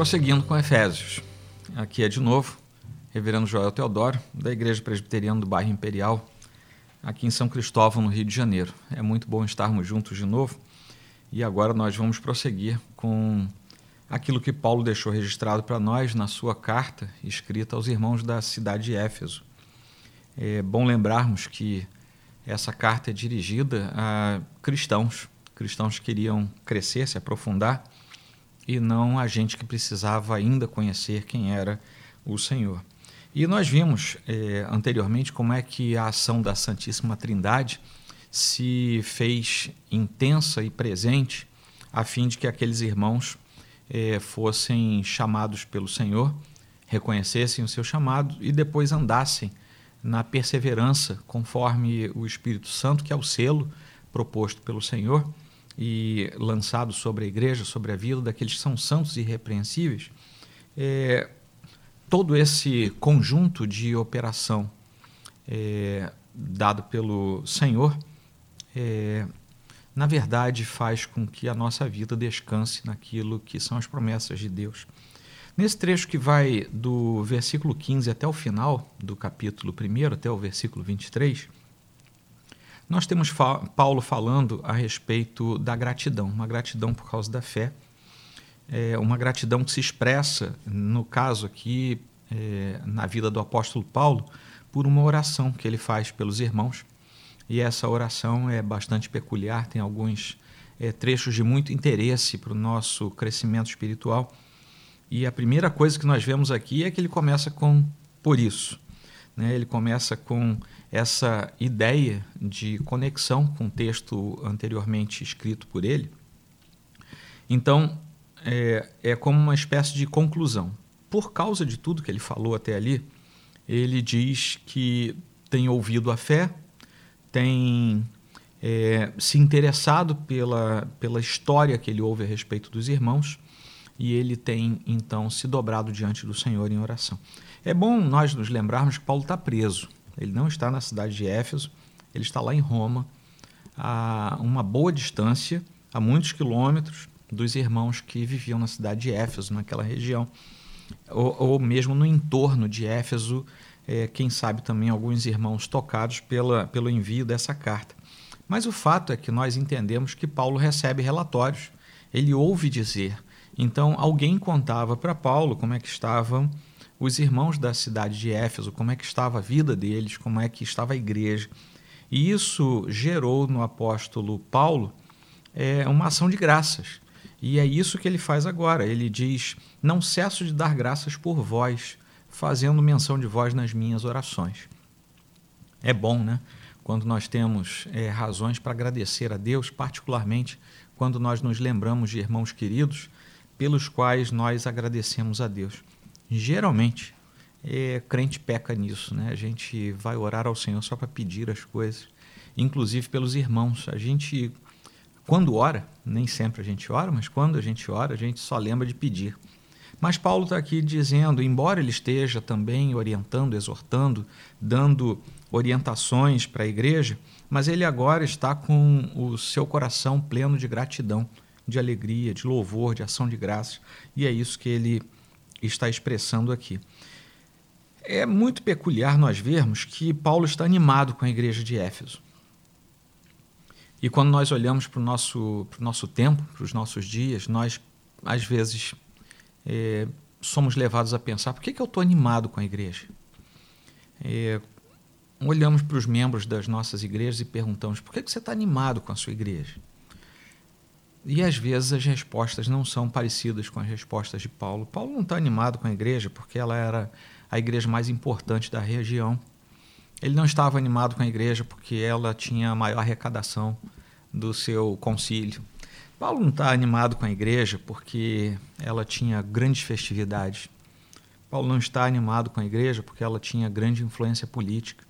Prosseguindo com Efésios. Aqui é de novo, Reverendo Joel Teodoro, da Igreja Presbiteriana do Bairro Imperial, aqui em São Cristóvão, no Rio de Janeiro. É muito bom estarmos juntos de novo e agora nós vamos prosseguir com aquilo que Paulo deixou registrado para nós na sua carta escrita aos irmãos da cidade de Éfeso. É bom lembrarmos que essa carta é dirigida a cristãos, cristãos que queriam crescer, se aprofundar, e não a gente que precisava ainda conhecer quem era o Senhor. E nós vimos é, anteriormente como é que a ação da Santíssima Trindade se fez intensa e presente a fim de que aqueles irmãos é, fossem chamados pelo Senhor, reconhecessem o seu chamado e depois andassem na perseverança conforme o Espírito Santo, que é o selo proposto pelo Senhor e lançado sobre a igreja, sobre a vida daqueles que são santos e irrepreensíveis, é, todo esse conjunto de operação é, dado pelo Senhor, é, na verdade, faz com que a nossa vida descanse naquilo que são as promessas de Deus. Nesse trecho que vai do versículo 15 até o final do capítulo 1, até o versículo 23, nós temos fa Paulo falando a respeito da gratidão, uma gratidão por causa da fé, é uma gratidão que se expressa, no caso aqui, é, na vida do apóstolo Paulo, por uma oração que ele faz pelos irmãos. E essa oração é bastante peculiar, tem alguns é, trechos de muito interesse para o nosso crescimento espiritual. E a primeira coisa que nós vemos aqui é que ele começa com por isso. Né? Ele começa com essa ideia de conexão com o texto anteriormente escrito por ele. Então, é, é como uma espécie de conclusão. Por causa de tudo que ele falou até ali, ele diz que tem ouvido a fé, tem é, se interessado pela, pela história que ele ouve a respeito dos irmãos e ele tem então se dobrado diante do Senhor em oração. É bom nós nos lembrarmos que Paulo está preso. Ele não está na cidade de Éfeso, ele está lá em Roma, a uma boa distância, a muitos quilômetros dos irmãos que viviam na cidade de Éfeso, naquela região, ou, ou mesmo no entorno de Éfeso, é, quem sabe também alguns irmãos tocados pela, pelo envio dessa carta. Mas o fato é que nós entendemos que Paulo recebe relatórios, ele ouve dizer. Então, alguém contava para Paulo como é que estavam os irmãos da cidade de Éfeso, como é que estava a vida deles, como é que estava a igreja. E isso gerou no apóstolo Paulo é, uma ação de graças. E é isso que ele faz agora. Ele diz: Não cesso de dar graças por vós, fazendo menção de vós nas minhas orações. É bom, né? Quando nós temos é, razões para agradecer a Deus, particularmente quando nós nos lembramos de irmãos queridos pelos quais nós agradecemos a Deus geralmente, é, crente peca nisso, né? A gente vai orar ao Senhor só para pedir as coisas, inclusive pelos irmãos. A gente, quando ora, nem sempre a gente ora, mas quando a gente ora, a gente só lembra de pedir. Mas Paulo está aqui dizendo, embora ele esteja também orientando, exortando, dando orientações para a igreja, mas ele agora está com o seu coração pleno de gratidão, de alegria, de louvor, de ação de graças, e é isso que ele está expressando aqui. É muito peculiar nós vermos que Paulo está animado com a igreja de Éfeso. E quando nós olhamos para o nosso, para o nosso tempo, para os nossos dias, nós, às vezes, é, somos levados a pensar: por que, que eu estou animado com a igreja? É, olhamos para os membros das nossas igrejas e perguntamos: por que, que você está animado com a sua igreja? E às vezes as respostas não são parecidas com as respostas de Paulo. Paulo não está animado com a igreja porque ela era a igreja mais importante da região. Ele não estava animado com a igreja porque ela tinha a maior arrecadação do seu concílio. Paulo não está animado com a igreja porque ela tinha grandes festividades. Paulo não está animado com a igreja porque ela tinha grande influência política,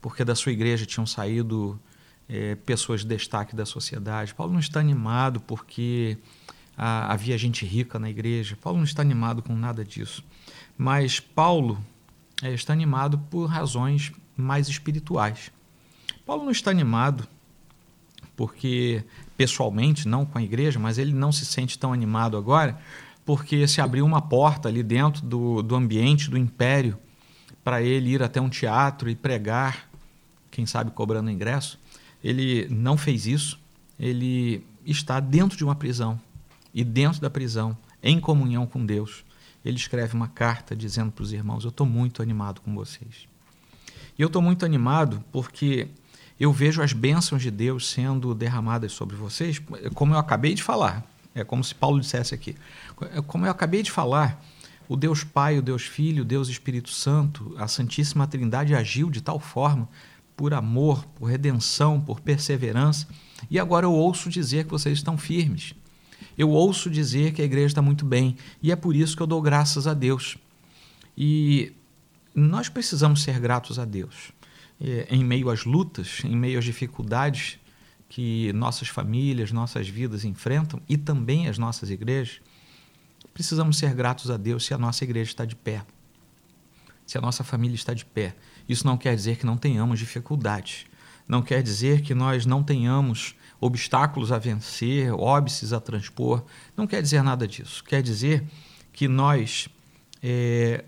porque da sua igreja tinham saído é, pessoas de destaque da sociedade. Paulo não está animado porque ah, havia gente rica na igreja. Paulo não está animado com nada disso. Mas Paulo é, está animado por razões mais espirituais. Paulo não está animado porque, pessoalmente, não com a igreja, mas ele não se sente tão animado agora porque se abriu uma porta ali dentro do, do ambiente do império para ele ir até um teatro e pregar, quem sabe cobrando ingresso. Ele não fez isso. Ele está dentro de uma prisão e dentro da prisão, em comunhão com Deus, ele escreve uma carta dizendo para os irmãos: Eu estou muito animado com vocês. E eu estou muito animado porque eu vejo as bênçãos de Deus sendo derramadas sobre vocês, como eu acabei de falar. É como se Paulo dissesse aqui. Como eu acabei de falar, o Deus Pai, o Deus Filho, o Deus Espírito Santo, a Santíssima Trindade agiu de tal forma, por amor, por redenção, por perseverança, e agora eu ouço dizer que vocês estão firmes. Eu ouço dizer que a igreja está muito bem, e é por isso que eu dou graças a Deus. E nós precisamos ser gratos a Deus. É, em meio às lutas, em meio às dificuldades que nossas famílias, nossas vidas enfrentam e também as nossas igrejas, precisamos ser gratos a Deus se a nossa igreja está de pé, se a nossa família está de pé. Isso não quer dizer que não tenhamos dificuldades, não quer dizer que nós não tenhamos obstáculos a vencer, óbices a transpor, não quer dizer nada disso. Quer dizer que nós é,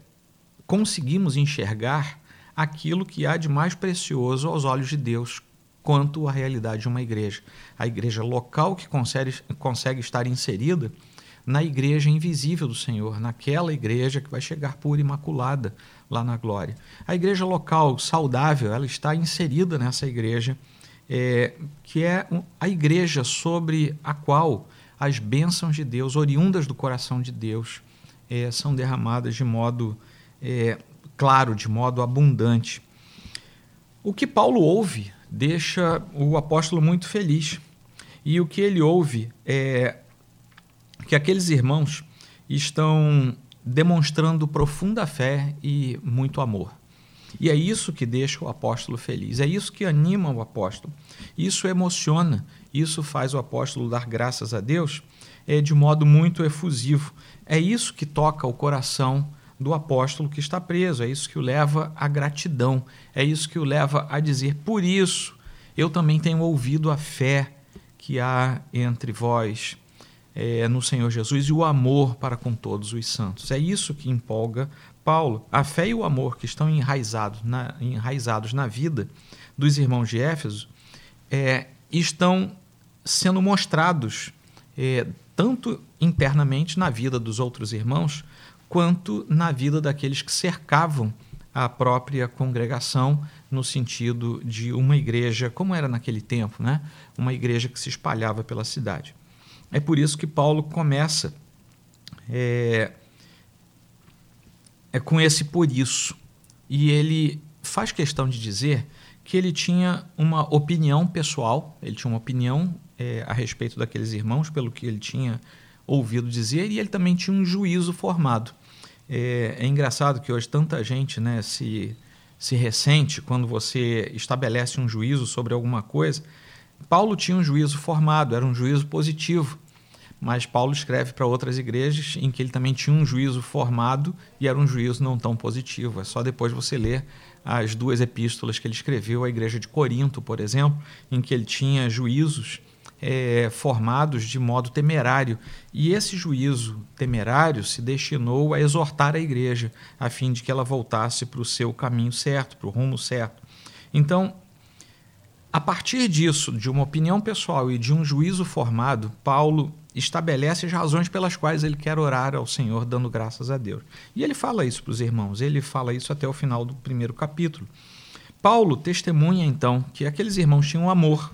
conseguimos enxergar aquilo que há de mais precioso aos olhos de Deus quanto à realidade de uma igreja. A igreja local que consegue, consegue estar inserida na igreja invisível do Senhor, naquela igreja que vai chegar pura e imaculada lá na glória. A igreja local saudável, ela está inserida nessa igreja, é, que é a igreja sobre a qual as bênçãos de Deus, oriundas do coração de Deus, é, são derramadas de modo é, claro, de modo abundante. O que Paulo ouve deixa o apóstolo muito feliz. E o que ele ouve é que aqueles irmãos estão demonstrando profunda fé e muito amor. E é isso que deixa o apóstolo feliz, é isso que anima o apóstolo, isso emociona, isso faz o apóstolo dar graças a Deus é, de modo muito efusivo. É isso que toca o coração do apóstolo que está preso, é isso que o leva à gratidão, é isso que o leva a dizer: por isso eu também tenho ouvido a fé que há entre vós é, no Senhor Jesus e o amor para com todos os santos. É isso que empolga Paulo. A fé e o amor que estão enraizados na, enraizados na vida dos irmãos de Éfeso é, estão sendo mostrados é, tanto internamente na vida dos outros irmãos, quanto na vida daqueles que cercavam a própria congregação, no sentido de uma igreja, como era naquele tempo, né? uma igreja que se espalhava pela cidade. É por isso que Paulo começa é, é com esse por isso. E ele faz questão de dizer que ele tinha uma opinião pessoal, ele tinha uma opinião é, a respeito daqueles irmãos, pelo que ele tinha ouvido dizer, e ele também tinha um juízo formado. É, é engraçado que hoje tanta gente né, se, se ressente quando você estabelece um juízo sobre alguma coisa Paulo tinha um juízo formado, era um juízo positivo, mas Paulo escreve para outras igrejas em que ele também tinha um juízo formado e era um juízo não tão positivo. É só depois você ler as duas epístolas que ele escreveu à igreja de Corinto, por exemplo, em que ele tinha juízos é, formados de modo temerário. E esse juízo temerário se destinou a exortar a igreja, a fim de que ela voltasse para o seu caminho certo, para o rumo certo. Então, a partir disso, de uma opinião pessoal e de um juízo formado, Paulo estabelece as razões pelas quais ele quer orar ao Senhor, dando graças a Deus. E ele fala isso para os irmãos, ele fala isso até o final do primeiro capítulo. Paulo testemunha então que aqueles irmãos tinham amor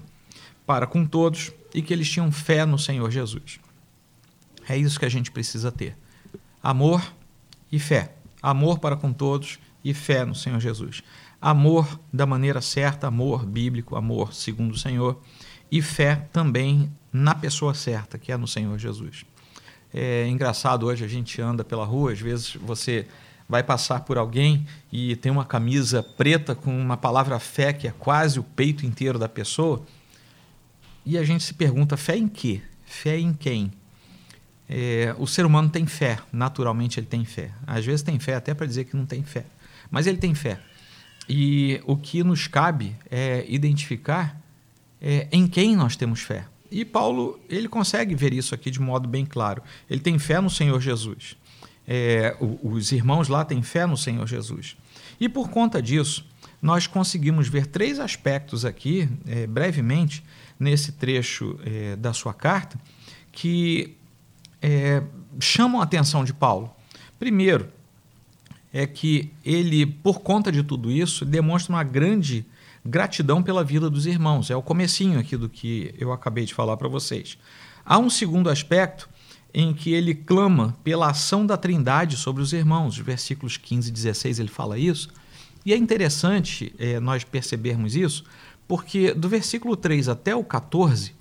para com todos e que eles tinham fé no Senhor Jesus. É isso que a gente precisa ter: amor e fé. Amor para com todos e fé no Senhor Jesus amor da maneira certa, amor bíblico, amor segundo o Senhor, e fé também na pessoa certa, que é no Senhor Jesus. É engraçado, hoje a gente anda pela rua, às vezes você vai passar por alguém e tem uma camisa preta com uma palavra fé, que é quase o peito inteiro da pessoa, e a gente se pergunta: fé em quê? Fé em quem? É, o ser humano tem fé, naturalmente ele tem fé. Às vezes tem fé até para dizer que não tem fé, mas ele tem fé. E o que nos cabe é identificar é, em quem nós temos fé. E Paulo ele consegue ver isso aqui de modo bem claro. Ele tem fé no Senhor Jesus. É, os irmãos lá têm fé no Senhor Jesus. E por conta disso, nós conseguimos ver três aspectos aqui, é, brevemente, nesse trecho é, da sua carta, que é, chamam a atenção de Paulo. Primeiro, é que ele, por conta de tudo isso, demonstra uma grande gratidão pela vida dos irmãos. É o comecinho aqui do que eu acabei de falar para vocês. Há um segundo aspecto em que ele clama pela ação da Trindade sobre os irmãos. Os versículos 15 e 16 ele fala isso. E é interessante é, nós percebermos isso, porque do versículo 3 até o 14,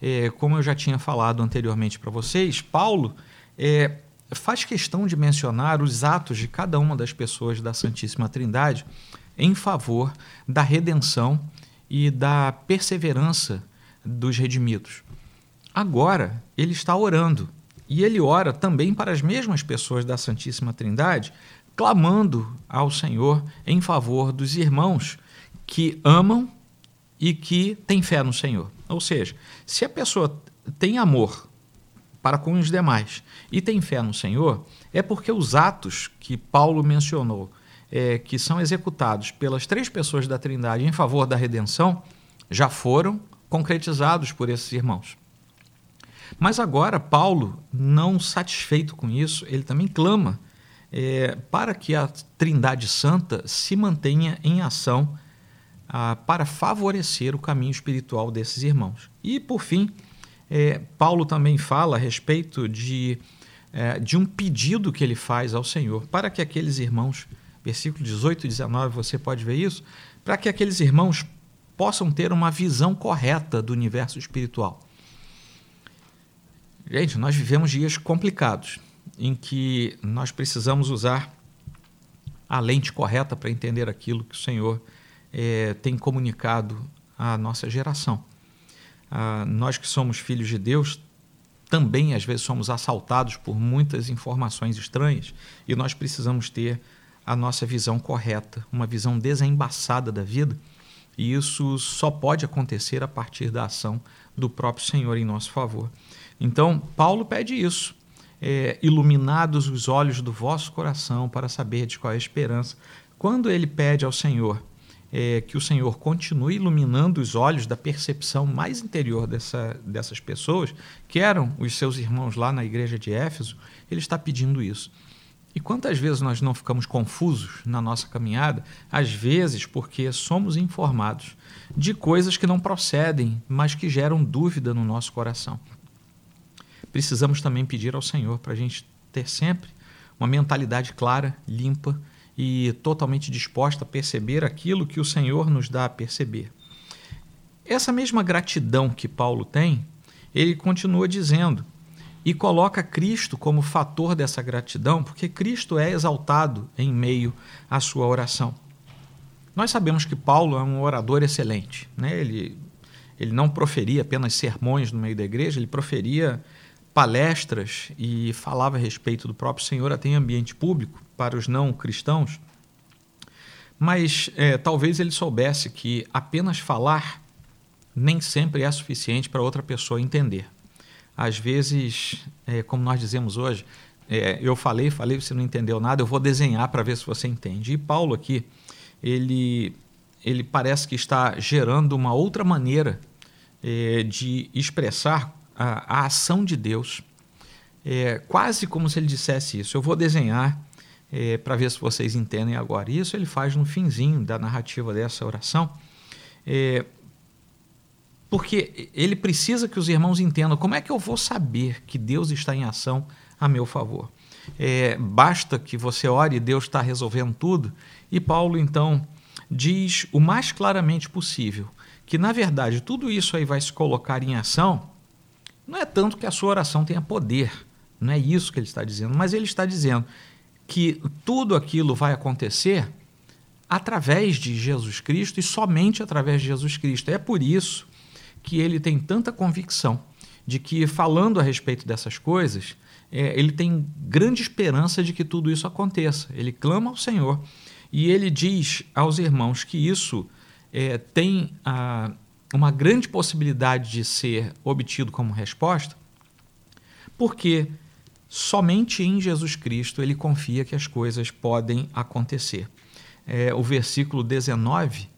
é, como eu já tinha falado anteriormente para vocês, Paulo é, faz questão de mencionar os atos de cada uma das pessoas da Santíssima Trindade em favor da redenção e da perseverança dos redimidos. Agora, ele está orando e ele ora também para as mesmas pessoas da Santíssima Trindade, clamando ao Senhor em favor dos irmãos que amam e que têm fé no Senhor. Ou seja, se a pessoa tem amor para com os demais e tem fé no Senhor, é porque os atos que Paulo mencionou, é, que são executados pelas três pessoas da Trindade em favor da redenção, já foram concretizados por esses irmãos. Mas agora, Paulo, não satisfeito com isso, ele também clama é, para que a Trindade Santa se mantenha em ação ah, para favorecer o caminho espiritual desses irmãos. E, por fim, é, Paulo também fala a respeito de, é, de um pedido que ele faz ao Senhor para que aqueles irmãos, versículo 18 e 19, você pode ver isso, para que aqueles irmãos possam ter uma visão correta do universo espiritual. Gente, nós vivemos dias complicados em que nós precisamos usar a lente correta para entender aquilo que o Senhor é, tem comunicado à nossa geração. Ah, nós que somos filhos de Deus também às vezes somos assaltados por muitas informações estranhas e nós precisamos ter a nossa visão correta, uma visão desembaçada da vida, e isso só pode acontecer a partir da ação do próprio Senhor em nosso favor. Então, Paulo pede isso. É, iluminados os olhos do vosso coração para saber de qual é a esperança. Quando ele pede ao Senhor é, que o Senhor continue iluminando os olhos da percepção mais interior dessa, dessas pessoas, que eram os seus irmãos lá na igreja de Éfeso, ele está pedindo isso. E quantas vezes nós não ficamos confusos na nossa caminhada? Às vezes porque somos informados de coisas que não procedem, mas que geram dúvida no nosso coração precisamos também pedir ao Senhor para a gente ter sempre uma mentalidade clara, limpa e totalmente disposta a perceber aquilo que o Senhor nos dá a perceber. Essa mesma gratidão que Paulo tem, ele continua dizendo e coloca Cristo como fator dessa gratidão, porque Cristo é exaltado em meio à sua oração. Nós sabemos que Paulo é um orador excelente, né? ele, ele não proferia apenas sermões no meio da igreja, ele proferia palestras e falava a respeito do próprio Senhor até em ambiente público para os não cristãos, mas é, talvez ele soubesse que apenas falar nem sempre é suficiente para outra pessoa entender. Às vezes, é, como nós dizemos hoje, é, eu falei, falei, você não entendeu nada, eu vou desenhar para ver se você entende. E Paulo aqui, ele, ele parece que está gerando uma outra maneira é, de expressar a, a ação de Deus, é, quase como se ele dissesse isso. Eu vou desenhar é, para ver se vocês entendem agora. Isso ele faz no finzinho da narrativa dessa oração, é, porque ele precisa que os irmãos entendam como é que eu vou saber que Deus está em ação a meu favor. É, basta que você ore e Deus está resolvendo tudo. E Paulo então diz o mais claramente possível que na verdade tudo isso aí vai se colocar em ação não é tanto que a sua oração tenha poder, não é isso que ele está dizendo, mas ele está dizendo que tudo aquilo vai acontecer através de Jesus Cristo e somente através de Jesus Cristo. É por isso que ele tem tanta convicção de que, falando a respeito dessas coisas, é, ele tem grande esperança de que tudo isso aconteça. Ele clama ao Senhor e ele diz aos irmãos que isso é, tem a uma grande possibilidade de ser obtido como resposta, porque somente em Jesus Cristo ele confia que as coisas podem acontecer. É, o versículo 19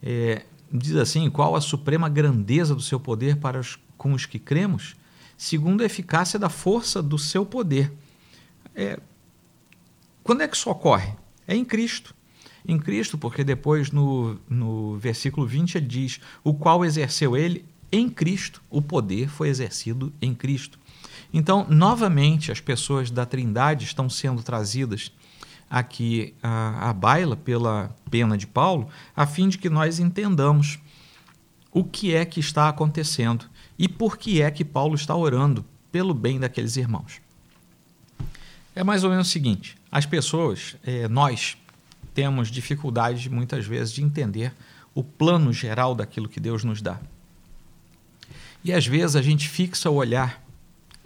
é, diz assim: Qual a suprema grandeza do seu poder para os, com os que cremos? Segundo a eficácia da força do seu poder. É, quando é que isso ocorre? É em Cristo. Em Cristo, porque depois no, no versículo 20 ele diz: O qual exerceu ele em Cristo, o poder foi exercido em Cristo. Então, novamente, as pessoas da Trindade estão sendo trazidas aqui à, à baila pela pena de Paulo, a fim de que nós entendamos o que é que está acontecendo e por que é que Paulo está orando pelo bem daqueles irmãos. É mais ou menos o seguinte: as pessoas, é, nós, temos dificuldade muitas vezes de entender o plano geral daquilo que Deus nos dá. E às vezes a gente fixa o olhar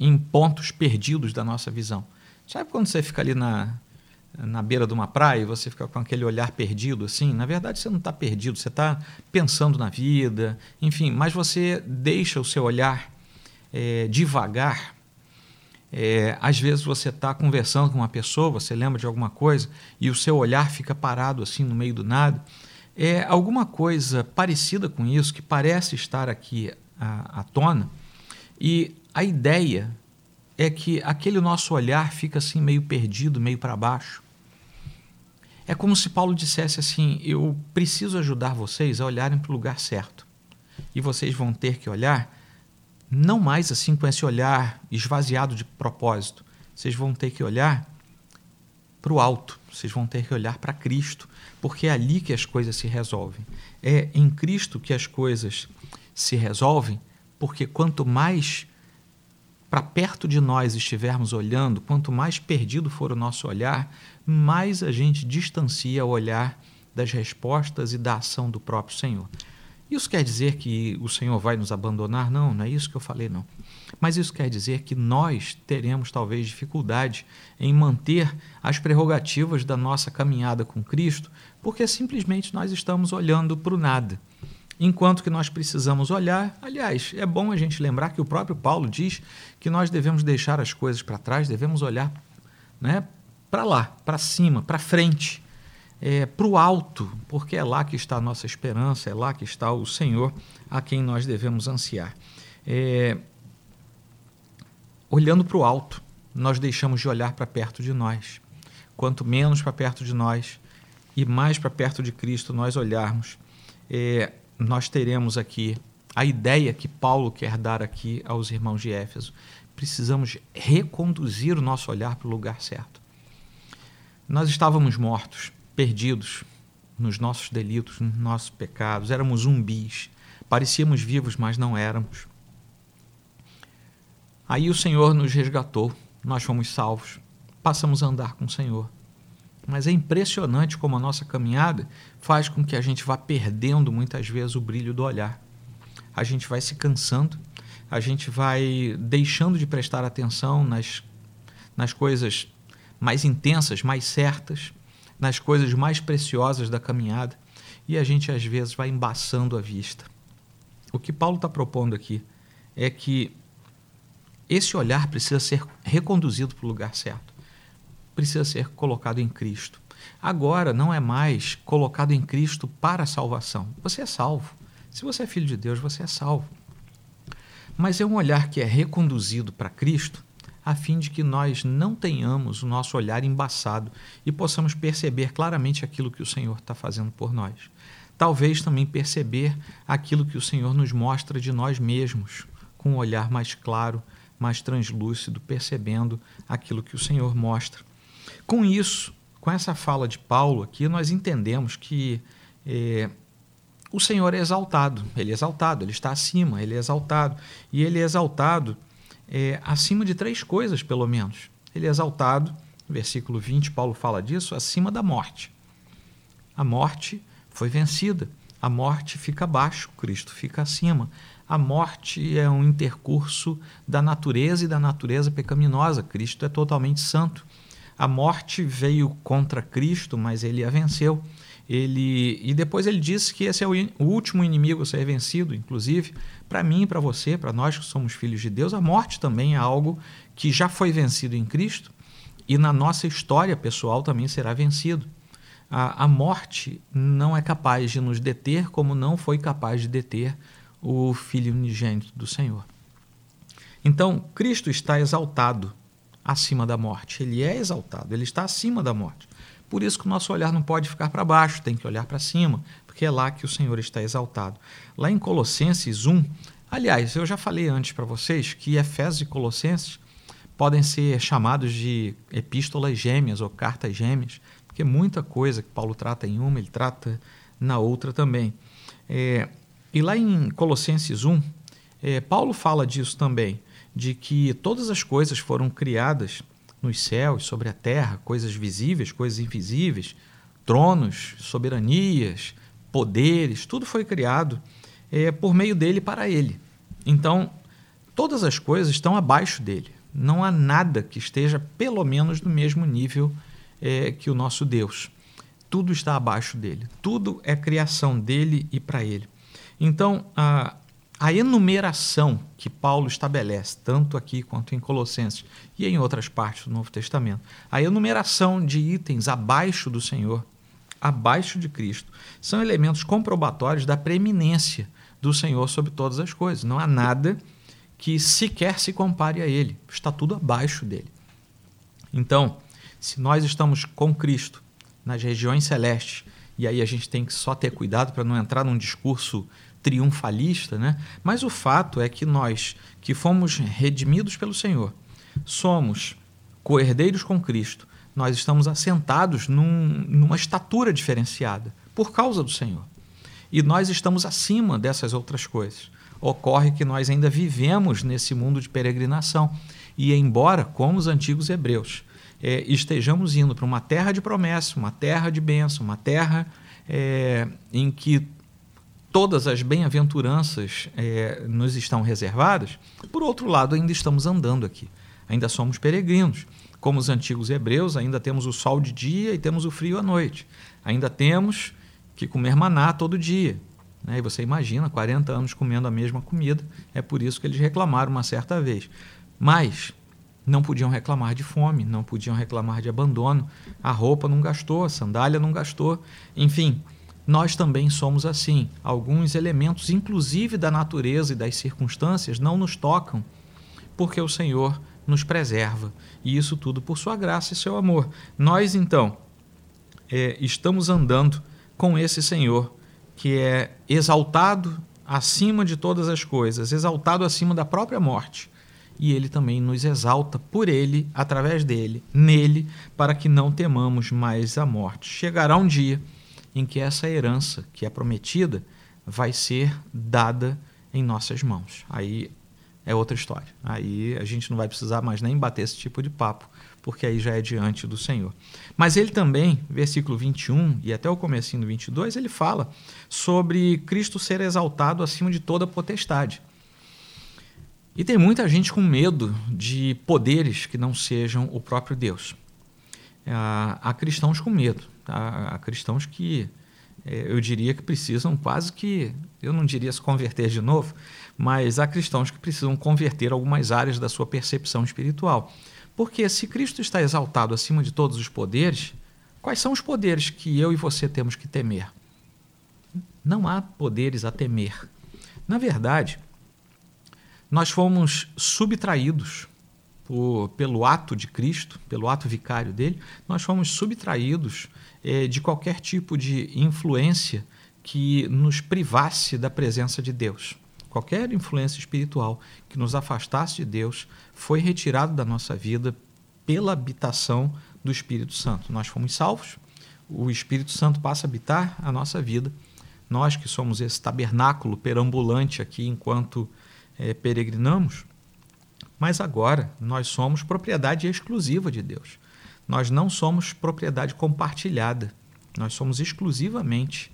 em pontos perdidos da nossa visão. Sabe quando você fica ali na, na beira de uma praia e você fica com aquele olhar perdido assim? Na verdade, você não está perdido, você está pensando na vida, enfim, mas você deixa o seu olhar é, devagar. É, às vezes você está conversando com uma pessoa, você lembra de alguma coisa e o seu olhar fica parado assim no meio do nada. É alguma coisa parecida com isso que parece estar aqui à, à tona e a ideia é que aquele nosso olhar fica assim meio perdido, meio para baixo. É como se Paulo dissesse assim: Eu preciso ajudar vocês a olharem para o lugar certo. E vocês vão ter que olhar, não mais assim com esse olhar esvaziado de propósito. Vocês vão ter que olhar para o alto, vocês vão ter que olhar para Cristo, porque é ali que as coisas se resolvem. É em Cristo que as coisas se resolvem, porque quanto mais para perto de nós estivermos olhando, quanto mais perdido for o nosso olhar, mais a gente distancia o olhar das respostas e da ação do próprio Senhor. Isso quer dizer que o Senhor vai nos abandonar? Não, não é isso que eu falei, não. Mas isso quer dizer que nós teremos talvez dificuldade em manter as prerrogativas da nossa caminhada com Cristo, porque simplesmente nós estamos olhando para o nada. Enquanto que nós precisamos olhar, aliás, é bom a gente lembrar que o próprio Paulo diz que nós devemos deixar as coisas para trás, devemos olhar né, para lá, para cima, para frente, é, para o alto, porque é lá que está a nossa esperança, é lá que está o Senhor a quem nós devemos ansiar. É, olhando para o alto, nós deixamos de olhar para perto de nós. Quanto menos para perto de nós e mais para perto de Cristo nós olharmos, é, nós teremos aqui a ideia que Paulo quer dar aqui aos irmãos de Éfeso. Precisamos reconduzir o nosso olhar para o lugar certo. Nós estávamos mortos, perdidos nos nossos delitos, nos nossos pecados, éramos zumbis, parecíamos vivos, mas não éramos. Aí o Senhor nos resgatou, nós fomos salvos, passamos a andar com o Senhor. Mas é impressionante como a nossa caminhada faz com que a gente vá perdendo muitas vezes o brilho do olhar. A gente vai se cansando, a gente vai deixando de prestar atenção nas, nas coisas mais intensas, mais certas, nas coisas mais preciosas da caminhada, e a gente às vezes vai embaçando a vista. O que Paulo está propondo aqui é que esse olhar precisa ser reconduzido para o lugar certo precisa ser colocado em Cristo. Agora não é mais colocado em Cristo para a salvação. Você é salvo. Se você é filho de Deus, você é salvo. Mas é um olhar que é reconduzido para Cristo a fim de que nós não tenhamos o nosso olhar embaçado e possamos perceber claramente aquilo que o Senhor está fazendo por nós. Talvez também perceber aquilo que o Senhor nos mostra de nós mesmos, com um olhar mais claro, mais translúcido, percebendo aquilo que o Senhor mostra. Com isso, com essa fala de Paulo aqui, nós entendemos que é, o Senhor é exaltado, ele é exaltado, ele está acima, ele é exaltado. E ele é exaltado é, acima de três coisas, pelo menos. Ele é exaltado, versículo 20, Paulo fala disso, acima da morte. A morte foi vencida, a morte fica abaixo, Cristo fica acima. A morte é um intercurso da natureza e da natureza pecaminosa. Cristo é totalmente santo. A morte veio contra Cristo, mas ele a venceu. Ele e depois ele disse que esse é o, o último inimigo a ser vencido, inclusive para mim, para você, para nós que somos filhos de Deus, a morte também é algo que já foi vencido em Cristo e na nossa história pessoal também será vencido. A, a morte não é capaz de nos deter, como não foi capaz de deter o Filho unigênito do Senhor. Então, Cristo está exaltado acima da morte. Ele é exaltado, ele está acima da morte. Por isso que o nosso olhar não pode ficar para baixo, tem que olhar para cima, porque é lá que o Senhor está exaltado. Lá em Colossenses 1, aliás, eu já falei antes para vocês que Efésios e Colossenses podem ser chamados de epístolas gêmeas ou cartas gêmeas, porque muita coisa que Paulo trata em uma, ele trata na outra também. É, e lá em Colossenses 1, é, Paulo fala disso também, de que todas as coisas foram criadas nos céus, sobre a terra, coisas visíveis, coisas invisíveis, tronos, soberanias, poderes, tudo foi criado é, por meio dele para ele. Então, todas as coisas estão abaixo dele. Não há nada que esteja pelo menos no mesmo nível é, que o nosso Deus. Tudo está abaixo dele. Tudo é criação dele e para ele. Então, a, a enumeração que Paulo estabelece, tanto aqui quanto em Colossenses e em outras partes do Novo Testamento, a enumeração de itens abaixo do Senhor, abaixo de Cristo, são elementos comprobatórios da preeminência do Senhor sobre todas as coisas. Não há nada que sequer se compare a Ele, está tudo abaixo dele. Então, se nós estamos com Cristo nas regiões celestes, e aí a gente tem que só ter cuidado para não entrar num discurso triunfalista, né? Mas o fato é que nós, que fomos redimidos pelo Senhor, somos coerdeiros com Cristo, nós estamos assentados num, numa estatura diferenciada por causa do Senhor. E nós estamos acima dessas outras coisas. Ocorre que nós ainda vivemos nesse mundo de peregrinação. E embora, como os antigos hebreus, é, estejamos indo para uma terra de promessa, uma terra de bênção, uma terra é, em que todas as bem-aventuranças é, nos estão reservadas, por outro lado, ainda estamos andando aqui, ainda somos peregrinos. Como os antigos hebreus, ainda temos o sol de dia e temos o frio à noite. Ainda temos que comer maná todo dia. Né? E você imagina, 40 anos comendo a mesma comida, é por isso que eles reclamaram uma certa vez. Mas não podiam reclamar de fome, não podiam reclamar de abandono, a roupa não gastou, a sandália não gastou, enfim nós também somos assim. Alguns elementos, inclusive da natureza e das circunstâncias, não nos tocam, porque o Senhor nos preserva. E isso tudo por sua graça e seu amor. Nós, então, é, estamos andando com esse Senhor que é exaltado acima de todas as coisas, exaltado acima da própria morte. E ele também nos exalta por ele, através dele, nele, para que não temamos mais a morte. Chegará um dia em que essa herança que é prometida vai ser dada em nossas mãos. Aí é outra história. Aí a gente não vai precisar mais nem bater esse tipo de papo, porque aí já é diante do Senhor. Mas ele também, versículo 21 e até o comecinho do 22, ele fala sobre Cristo ser exaltado acima de toda potestade. E tem muita gente com medo de poderes que não sejam o próprio Deus. Há cristãos com medo há cristãos que é, eu diria que precisam quase que, eu não diria se converter de novo, mas há cristãos que precisam converter algumas áreas da sua percepção espiritual. Porque se Cristo está exaltado acima de todos os poderes, quais são os poderes que eu e você temos que temer? Não há poderes a temer. Na verdade, nós fomos subtraídos por, pelo ato de Cristo, pelo ato vicário dele, nós fomos subtraídos é, de qualquer tipo de influência que nos privasse da presença de Deus. Qualquer influência espiritual que nos afastasse de Deus foi retirado da nossa vida pela habitação do Espírito Santo. Nós fomos salvos, o Espírito Santo passa a habitar a nossa vida. Nós que somos esse tabernáculo perambulante aqui enquanto é, peregrinamos, mas agora nós somos propriedade exclusiva de Deus. Nós não somos propriedade compartilhada. Nós somos exclusivamente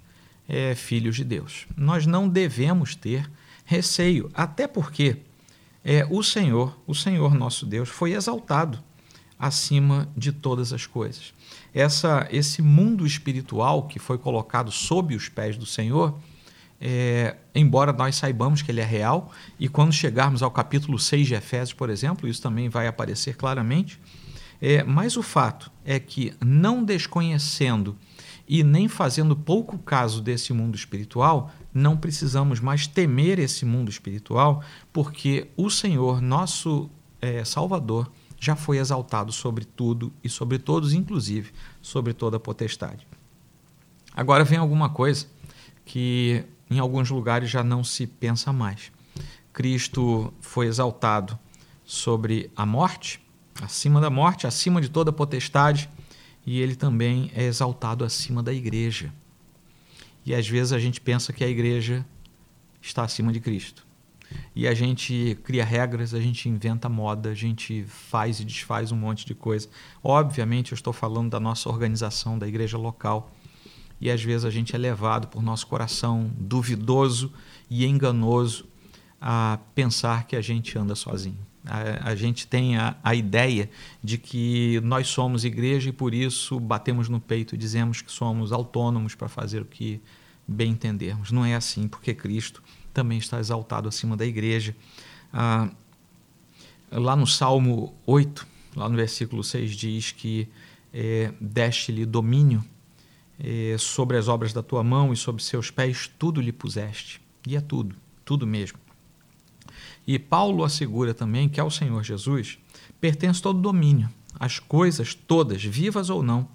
é, filhos de Deus. Nós não devemos ter receio, até porque é, o Senhor, o Senhor nosso Deus, foi exaltado acima de todas as coisas. Essa, esse mundo espiritual que foi colocado sob os pés do Senhor, é, embora nós saibamos que ele é real, e quando chegarmos ao capítulo 6 de Efésios, por exemplo, isso também vai aparecer claramente. É, mas o fato é que, não desconhecendo e nem fazendo pouco caso desse mundo espiritual, não precisamos mais temer esse mundo espiritual, porque o Senhor, nosso é, Salvador, já foi exaltado sobre tudo e sobre todos, inclusive sobre toda a potestade. Agora vem alguma coisa que em alguns lugares já não se pensa mais. Cristo foi exaltado sobre a morte, acima da morte, acima de toda potestade, e ele também é exaltado acima da igreja. E às vezes a gente pensa que a igreja está acima de Cristo. E a gente cria regras, a gente inventa moda, a gente faz e desfaz um monte de coisa. Obviamente, eu estou falando da nossa organização, da igreja local. E às vezes a gente é levado por nosso coração duvidoso e enganoso a pensar que a gente anda sozinho. A, a gente tem a, a ideia de que nós somos igreja e por isso batemos no peito e dizemos que somos autônomos para fazer o que bem entendermos. Não é assim, porque Cristo também está exaltado acima da igreja. Ah, lá no Salmo 8, lá no versículo 6, diz que é, deste-lhe domínio é, sobre as obras da tua mão e sobre seus pés, tudo lhe puseste. E é tudo, tudo mesmo. E Paulo assegura também que ao Senhor Jesus pertence todo o domínio, as coisas todas, vivas ou não,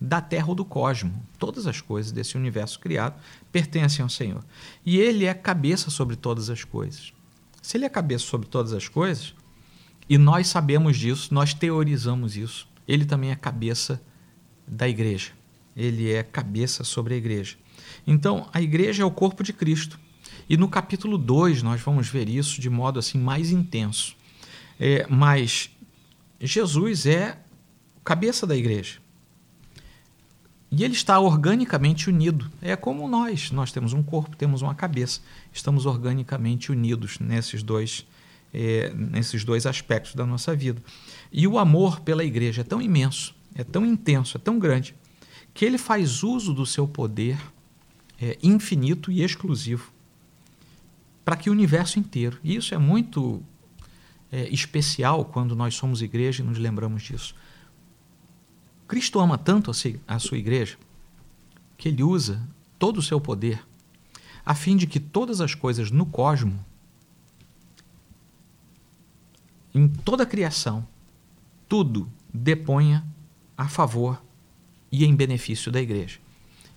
da terra ou do cosmo. Todas as coisas desse universo criado pertencem ao Senhor. E Ele é cabeça sobre todas as coisas. Se Ele é cabeça sobre todas as coisas, e nós sabemos disso, nós teorizamos isso, Ele também é cabeça da igreja. Ele é cabeça sobre a igreja. Então, a igreja é o corpo de Cristo. E no capítulo 2 nós vamos ver isso de modo assim mais intenso. É, mas Jesus é cabeça da igreja. E ele está organicamente unido. É como nós. Nós temos um corpo, temos uma cabeça. Estamos organicamente unidos nesses dois, é, nesses dois aspectos da nossa vida. E o amor pela igreja é tão imenso, é tão intenso, é tão grande, que ele faz uso do seu poder é, infinito e exclusivo para que o universo inteiro. E isso é muito é, especial quando nós somos igreja e nos lembramos disso. Cristo ama tanto a sua igreja que ele usa todo o seu poder a fim de que todas as coisas no cosmo, em toda a criação, tudo deponha a favor e em benefício da igreja.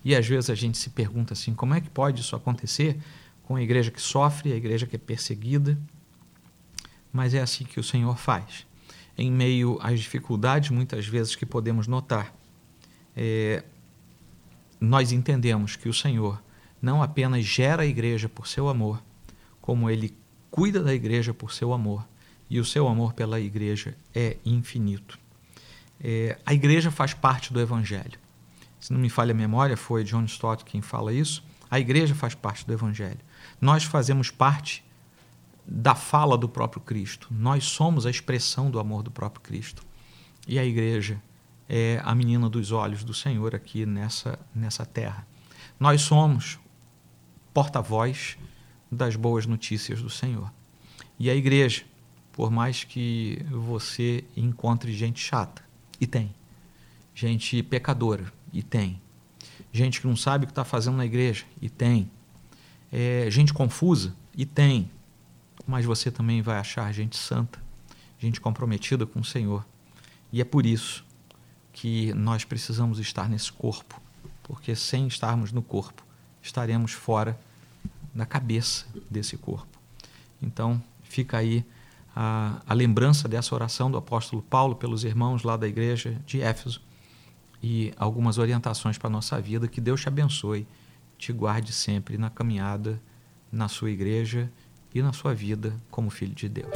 E às vezes a gente se pergunta assim: como é que pode isso acontecer com a igreja que sofre, a igreja que é perseguida? Mas é assim que o Senhor faz em meio às dificuldades, muitas vezes, que podemos notar, é, nós entendemos que o Senhor não apenas gera a igreja por seu amor, como ele cuida da igreja por seu amor, e o seu amor pela igreja é infinito. É, a igreja faz parte do Evangelho. Se não me falha a memória, foi John Stott quem fala isso. A igreja faz parte do Evangelho. Nós fazemos parte da fala do próprio Cristo. Nós somos a expressão do amor do próprio Cristo. E a igreja é a menina dos olhos do Senhor aqui nessa, nessa terra. Nós somos porta-voz das boas notícias do Senhor. E a igreja, por mais que você encontre gente chata, e tem, gente pecadora, e tem, gente que não sabe o que está fazendo na igreja, e tem, é, gente confusa, e tem, mas você também vai achar gente santa, gente comprometida com o Senhor. E é por isso que nós precisamos estar nesse corpo, porque sem estarmos no corpo, estaremos fora da cabeça desse corpo. Então, fica aí a, a lembrança dessa oração do apóstolo Paulo pelos irmãos lá da igreja de Éfeso e algumas orientações para a nossa vida. Que Deus te abençoe, te guarde sempre na caminhada na sua igreja e na sua vida como filho de Deus.